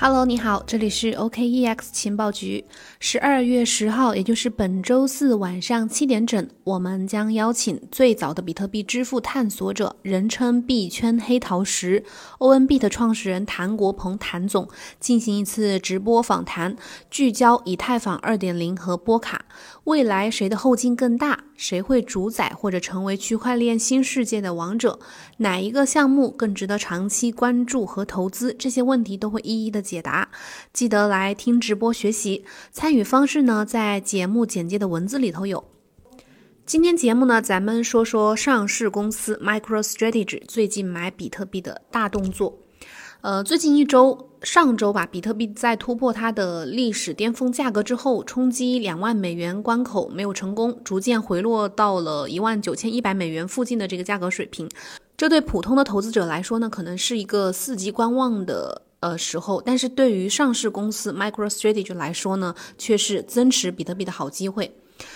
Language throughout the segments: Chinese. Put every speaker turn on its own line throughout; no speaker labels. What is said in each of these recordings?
Hello，你好，这里是 OKEX 情报局。十二月十号，也就是本周四晚上七点整，我们将邀请最早的比特币支付探索者，人称币圈黑桃十 ONB 的创始人谭国鹏谭总，进行一次直播访谈，聚焦以太坊二点零和波卡，未来谁的后劲更大？谁会主宰或者成为区块链新世界的王者？哪一个项目更值得长期关注和投资？这些问题都会一一的解答。记得来听直播学习，参与方式呢，在节目简介的文字里头有。今天节目呢，咱们说说上市公司 MicroStrategy 最近买比特币的大动作。呃，最近一周，上周吧，比特币在突破它的历史巅峰价格之后，冲击两万美元关口没有成功，逐渐回落到了一万九千一百美元附近的这个价格水平。这对普通的投资者来说呢，可能是一个伺机观望的呃时候，但是对于上市公司 MicroStrategy 来说呢，却是增持比特币的好机会。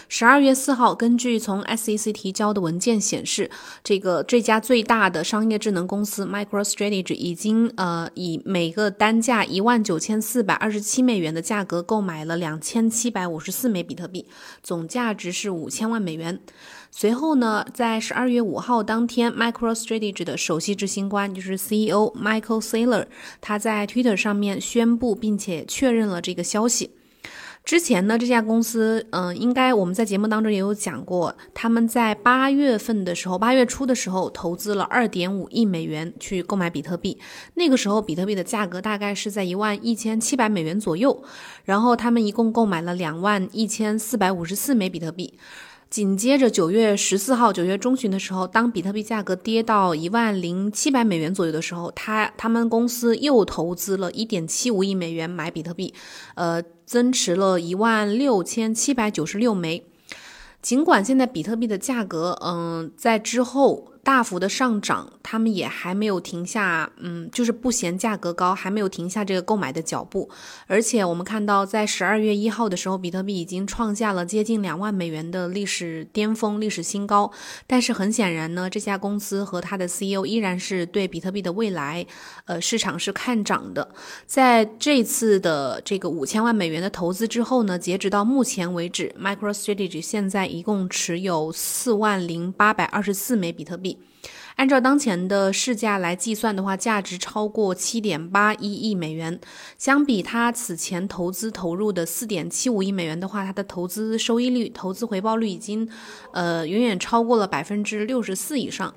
十二月四号，根据从 SEC 提交的文件显示，这个这家最大的商业智能公司 MicroStrategy 已经呃以每个单价一万九千四百二十七美元的价格购买了两千七百五十四枚比特币，总价值是五千万美元。随后呢，在十二月五号当天，MicroStrategy 的首席执行官就是 CEO Michael Saylor，他在 Twitter 上面宣布并且确认了这个消息。之前呢，这家公司，嗯，应该我们在节目当中也有讲过，他们在八月份的时候，八月初的时候投资了二点五亿美元去购买比特币，那个时候比特币的价格大概是在一万一千七百美元左右，然后他们一共购买了两万一千四百五十四枚比特币。紧接着九月十四号，九月中旬的时候，当比特币价格跌到一万零七百美元左右的时候，他他们公司又投资了一点七五亿美元买比特币，呃，增持了一万六千七百九十六枚。尽管现在比特币的价格，嗯，在之后。大幅的上涨，他们也还没有停下，嗯，就是不嫌价格高，还没有停下这个购买的脚步。而且我们看到，在十二月一号的时候，比特币已经创下了接近两万美元的历史巅峰、历史新高。但是很显然呢，这家公司和它的 CEO 依然是对比特币的未来，呃，市场是看涨的。在这次的这个五千万美元的投资之后呢，截止到目前为止，MicroStrategy 现在一共持有四万零八百二十四枚比特币。按照当前的市价来计算的话，价值超过七点八一亿美元。相比他此前投资投入的四点七五亿美元的话，他的投资收益率、投资回报率已经，呃，远远超过了百分之六十四以上。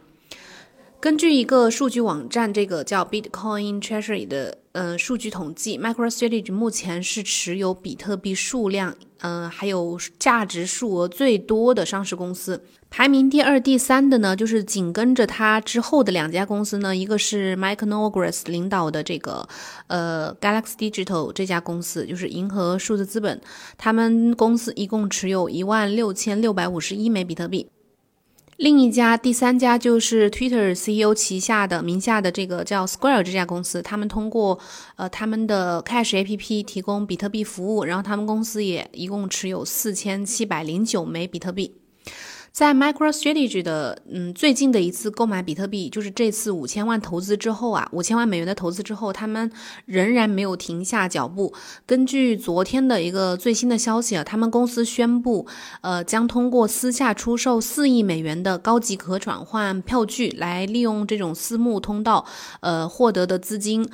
根据一个数据网站，这个叫 Bitcoin Treasury 的呃数据统计，MicroStrategy 目前是持有比特币数量，嗯，还有价值数额最多的上市公司。排名第二、第三的呢，就是紧跟着它之后的两家公司呢，一个是 Mike Novogratz 领导的这个呃 Galaxy Digital 这家公司，就是银河数字资本，他们公司一共持有一万六千六百五十一枚比特币。另一家、第三家就是 Twitter CEO 旗下的名下的这个叫 Square 这家公司，他们通过呃他们的 Cash APP 提供比特币服务，然后他们公司也一共持有四千七百零九枚比特币。在 MicroStrategy 的嗯最近的一次购买比特币，就是这次五千万投资之后啊，五千万美元的投资之后，他们仍然没有停下脚步。根据昨天的一个最新的消息啊，他们公司宣布，呃，将通过私下出售四亿美元的高级可转换票据，来利用这种私募通道，呃，获得的资金，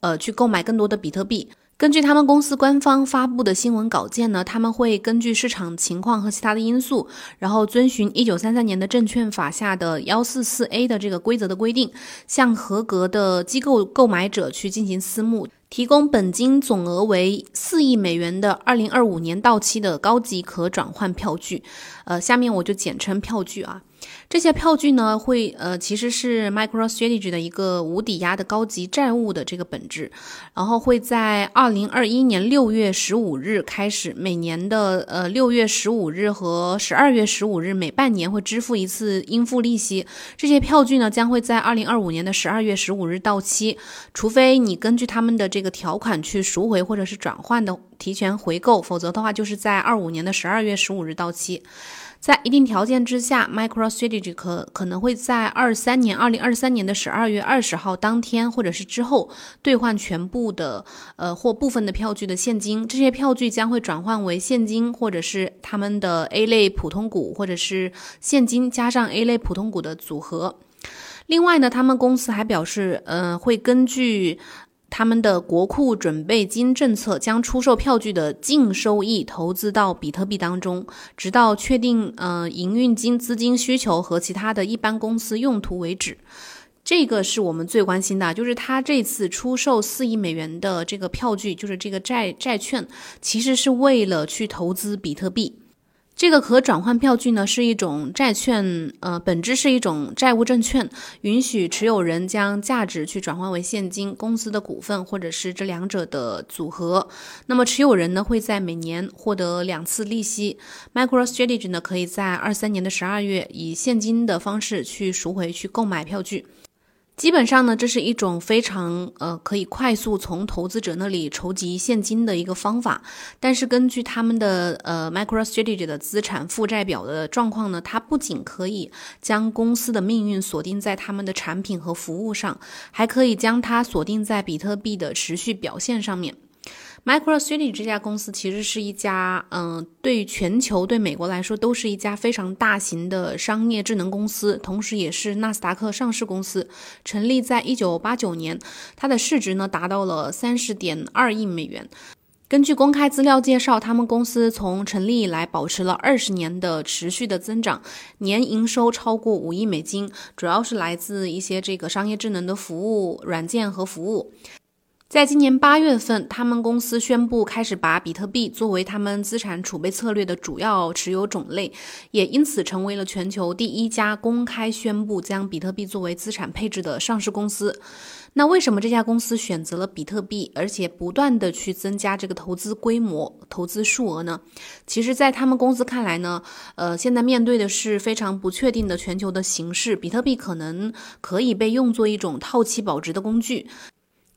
呃，去购买更多的比特币。根据他们公司官方发布的新闻稿件呢，他们会根据市场情况和其他的因素，然后遵循一九三三年的证券法下的幺四四 A 的这个规则的规定，向合格的机构购买者去进行私募，提供本金总额为四亿美元的二零二五年到期的高级可转换票据。呃，下面我就简称票据啊。这些票据呢，会呃，其实是 MicroStrategy 的一个无抵押的高级债务的这个本质，然后会在二零二一年六月十五日开始，每年的呃六月十五日和十二月十五日每半年会支付一次应付利息。这些票据呢，将会在二零二五年的十二月十五日到期，除非你根据他们的这个条款去赎回或者是转换的提前回购，否则的话就是在二五年的十二月十五日到期。在一定条件之下，MicroStrategy 可可能会在二三年二零二三年的十二月二十号当天或者是之后兑换全部的呃或部分的票据的现金，这些票据将会转换为现金或者是他们的 A 类普通股或者是现金加上 A 类普通股的组合。另外呢，他们公司还表示，呃，会根据。他们的国库准备金政策将出售票据的净收益投资到比特币当中，直到确定呃营运金资金需求和其他的一般公司用途为止。这个是我们最关心的，就是他这次出售四亿美元的这个票据，就是这个债债券，其实是为了去投资比特币。这个可转换票据呢，是一种债券，呃，本质是一种债务证券，允许持有人将价值去转换为现金、公司的股份，或者是这两者的组合。那么持有人呢，会在每年获得两次利息。MicroStrategy 呢，可以在二三年的十二月以现金的方式去赎回去购买票据。基本上呢，这是一种非常呃可以快速从投资者那里筹集现金的一个方法。但是根据他们的呃 MicroStrategy 的资产负债表的状况呢，它不仅可以将公司的命运锁定在他们的产品和服务上，还可以将它锁定在比特币的持续表现上面。MicroStrategy 这家公司其实是一家，嗯，对全球、对美国来说都是一家非常大型的商业智能公司，同时也是纳斯达克上市公司，成立在一九八九年，它的市值呢达到了三十点二亿美元。根据公开资料介绍，他们公司从成立以来保持了二十年的持续的增长，年营收超过五亿美金，主要是来自一些这个商业智能的服务软件和服务。在今年八月份，他们公司宣布开始把比特币作为他们资产储备策略的主要持有种类，也因此成为了全球第一家公开宣布将比特币作为资产配置的上市公司。那为什么这家公司选择了比特币，而且不断的去增加这个投资规模、投资数额呢？其实，在他们公司看来呢，呃，现在面对的是非常不确定的全球的形势，比特币可能可以被用作一种套期保值的工具。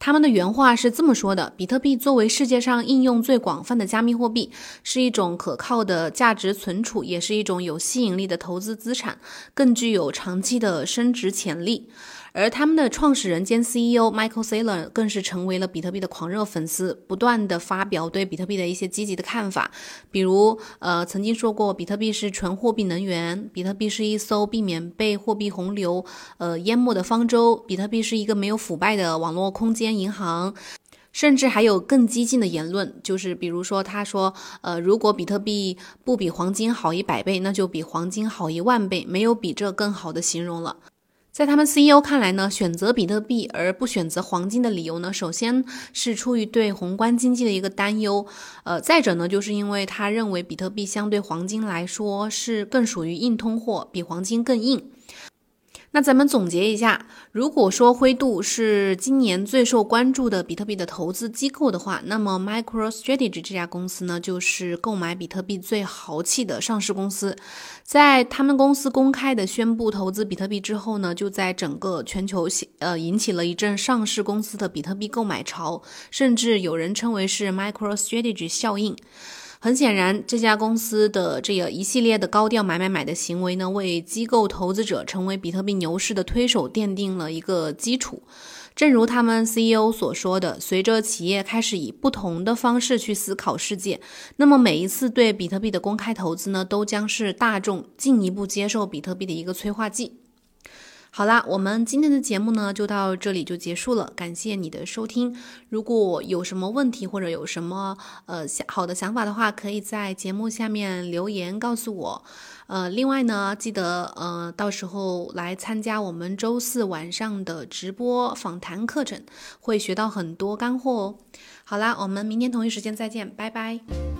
他们的原话是这么说的：比特币作为世界上应用最广泛的加密货币，是一种可靠的价值存储，也是一种有吸引力的投资资产，更具有长期的升值潜力。而他们的创始人兼 CEO Michael Saylor 更是成为了比特币的狂热粉丝，不断的发表对比特币的一些积极的看法，比如，呃，曾经说过比特币是纯货币能源，比特币是一艘避免被货币洪流，呃，淹没的方舟，比特币是一个没有腐败的网络空间银行，甚至还有更激进的言论，就是比如说，他说，呃，如果比特币不比黄金好一百倍，那就比黄金好一万倍，没有比这更好的形容了。在他们 CEO 看来呢，选择比特币而不选择黄金的理由呢，首先是出于对宏观经济的一个担忧，呃，再者呢，就是因为他认为比特币相对黄金来说是更属于硬通货，比黄金更硬。那咱们总结一下，如果说灰度是今年最受关注的比特币的投资机构的话，那么 MicroStrategy 这家公司呢，就是购买比特币最豪气的上市公司。在他们公司公开的宣布投资比特币之后呢，就在整个全球呃引起了一阵上市公司的比特币购买潮，甚至有人称为是 MicroStrategy 效应。很显然，这家公司的这个一系列的高调买买买的行为呢，为机构投资者成为比特币牛市的推手奠定了一个基础。正如他们 CEO 所说的，随着企业开始以不同的方式去思考世界，那么每一次对比特币的公开投资呢，都将是大众进一步接受比特币的一个催化剂。好啦，我们今天的节目呢就到这里就结束了，感谢你的收听。如果有什么问题或者有什么呃想好的想法的话，可以在节目下面留言告诉我。呃，另外呢，记得呃到时候来参加我们周四晚上的直播访谈课程，会学到很多干货哦。好啦，我们明天同一时间再见，拜拜。